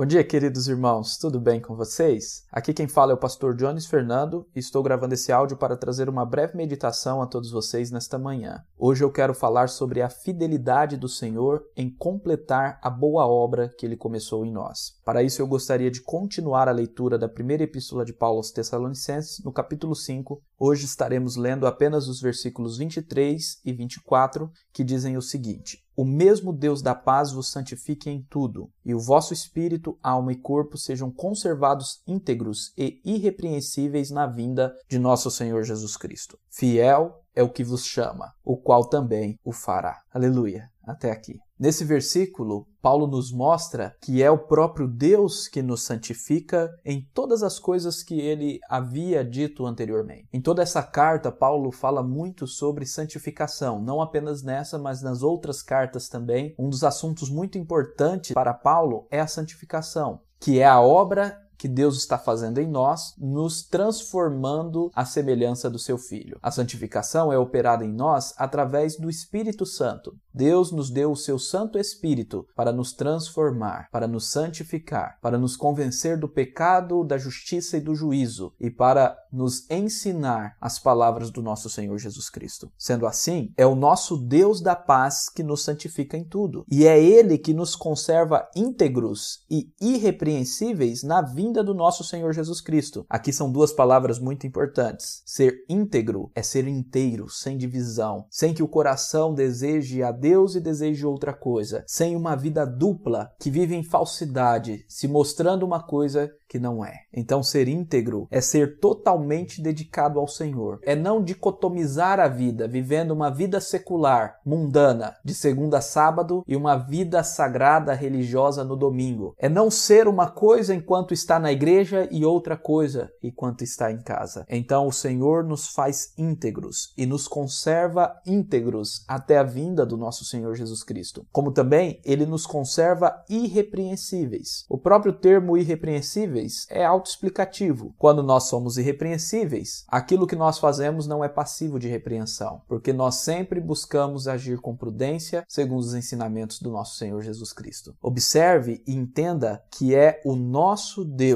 Bom dia, queridos irmãos, tudo bem com vocês? Aqui quem fala é o pastor Jones Fernando e estou gravando esse áudio para trazer uma breve meditação a todos vocês nesta manhã. Hoje eu quero falar sobre a fidelidade do Senhor em completar a boa obra que ele começou em nós. Para isso eu gostaria de continuar a leitura da primeira epístola de Paulo aos Tessalonicenses, no capítulo 5. Hoje estaremos lendo apenas os versículos 23 e 24, que dizem o seguinte: o mesmo Deus da paz vos santifique em tudo, e o vosso espírito, alma e corpo sejam conservados íntegros e irrepreensíveis na vinda de nosso Senhor Jesus Cristo. Fiel é o que vos chama, o qual também o fará. Aleluia. Até aqui. Nesse versículo, Paulo nos mostra que é o próprio Deus que nos santifica em todas as coisas que ele havia dito anteriormente. Em toda essa carta, Paulo fala muito sobre santificação, não apenas nessa, mas nas outras cartas também. Um dos assuntos muito importantes para Paulo é a santificação, que é a obra que Deus está fazendo em nós, nos transformando à semelhança do seu Filho. A santificação é operada em nós através do Espírito Santo. Deus nos deu o seu Santo Espírito para nos transformar, para nos santificar, para nos convencer do pecado, da justiça e do juízo e para nos ensinar as palavras do nosso Senhor Jesus Cristo. Sendo assim, é o nosso Deus da paz que nos santifica em tudo, e é ele que nos conserva íntegros e irrepreensíveis na vinda vinda do nosso Senhor Jesus Cristo. Aqui são duas palavras muito importantes. Ser íntegro é ser inteiro, sem divisão, sem que o coração deseje a Deus e deseje outra coisa, sem uma vida dupla que vive em falsidade, se mostrando uma coisa que não é. Então, ser íntegro é ser totalmente dedicado ao Senhor. É não dicotomizar a vida, vivendo uma vida secular, mundana, de segunda a sábado e uma vida sagrada religiosa no domingo. É não ser uma coisa enquanto está na igreja e outra coisa enquanto está em casa. Então, o Senhor nos faz íntegros e nos conserva íntegros até a vinda do nosso Senhor Jesus Cristo. Como também ele nos conserva irrepreensíveis. O próprio termo irrepreensíveis é autoexplicativo. Quando nós somos irrepreensíveis, aquilo que nós fazemos não é passivo de repreensão, porque nós sempre buscamos agir com prudência segundo os ensinamentos do nosso Senhor Jesus Cristo. Observe e entenda que é o nosso Deus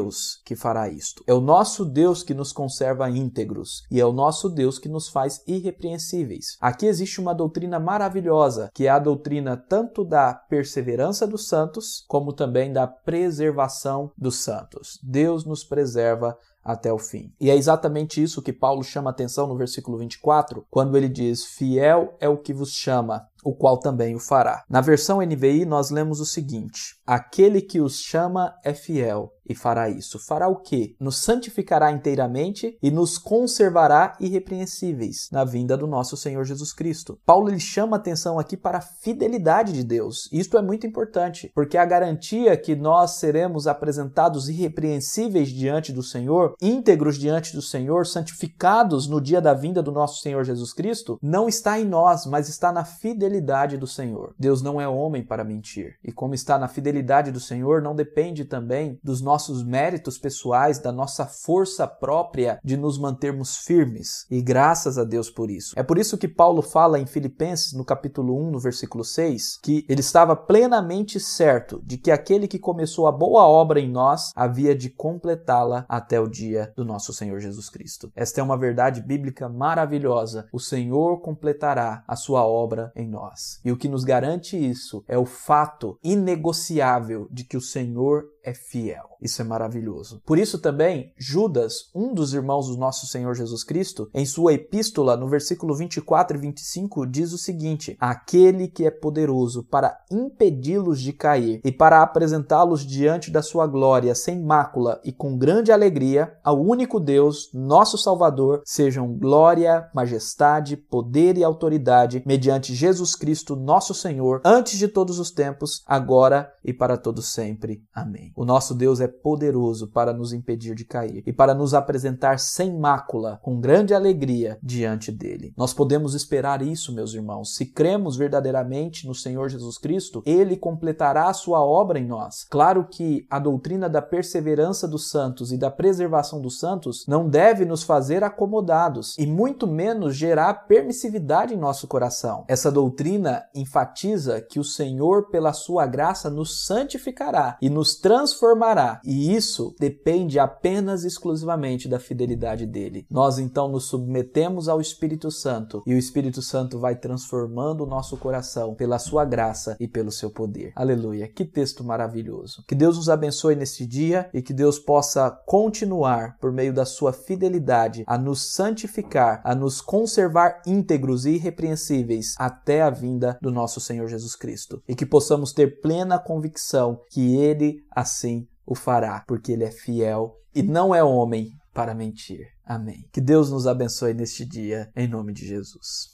que fará isto. É o nosso Deus que nos conserva íntegros e é o nosso Deus que nos faz irrepreensíveis. Aqui existe uma doutrina maravilhosa, que é a doutrina tanto da perseverança dos santos, como também da preservação dos santos. Deus nos preserva até o fim. E é exatamente isso que Paulo chama atenção no versículo 24, quando ele diz: Fiel é o que vos chama, o qual também o fará. Na versão NVI, nós lemos o seguinte: Aquele que os chama é fiel e fará isso. Fará o quê? Nos santificará inteiramente e nos conservará irrepreensíveis na vinda do nosso Senhor Jesus Cristo. Paulo ele chama atenção aqui para a fidelidade de Deus. Isto é muito importante, porque a garantia que nós seremos apresentados irrepreensíveis diante do Senhor, íntegros diante do Senhor, santificados no dia da vinda do nosso Senhor Jesus Cristo, não está em nós, mas está na fidelidade do Senhor. Deus não é homem para mentir. E como está na fidelidade fidelidade do Senhor não depende também dos nossos méritos pessoais, da nossa força própria de nos mantermos firmes. E graças a Deus por isso. É por isso que Paulo fala em Filipenses, no capítulo 1, no versículo 6, que ele estava plenamente certo de que aquele que começou a boa obra em nós havia de completá-la até o dia do nosso Senhor Jesus Cristo. Esta é uma verdade bíblica maravilhosa. O Senhor completará a sua obra em nós. E o que nos garante isso é o fato inegociável de que o Senhor é fiel. Isso é maravilhoso. Por isso também, Judas, um dos irmãos do nosso Senhor Jesus Cristo, em sua epístola, no versículo 24 e 25, diz o seguinte: Aquele que é poderoso para impedi-los de cair e para apresentá-los diante da sua glória sem mácula e com grande alegria, ao único Deus, nosso Salvador, sejam glória, majestade, poder e autoridade mediante Jesus Cristo, nosso Senhor, antes de todos os tempos, agora e para todos sempre. Amém. O nosso Deus é poderoso para nos impedir de cair e para nos apresentar sem mácula, com grande alegria diante dele. Nós podemos esperar isso, meus irmãos. Se cremos verdadeiramente no Senhor Jesus Cristo, ele completará a sua obra em nós. Claro que a doutrina da perseverança dos santos e da preservação dos santos não deve nos fazer acomodados e muito menos gerar permissividade em nosso coração. Essa doutrina enfatiza que o Senhor, pela sua graça, nos santificará e nos transformará transformará. E isso depende apenas exclusivamente da fidelidade dele. Nós então nos submetemos ao Espírito Santo e o Espírito Santo vai transformando o nosso coração pela sua graça e pelo seu poder. Aleluia. Que texto maravilhoso. Que Deus nos abençoe neste dia e que Deus possa continuar por meio da sua fidelidade a nos santificar, a nos conservar íntegros e irrepreensíveis até a vinda do nosso Senhor Jesus Cristo. E que possamos ter plena convicção que ele assim o fará, porque ele é fiel e não é homem para mentir. Amém. Que Deus nos abençoe neste dia, em nome de Jesus.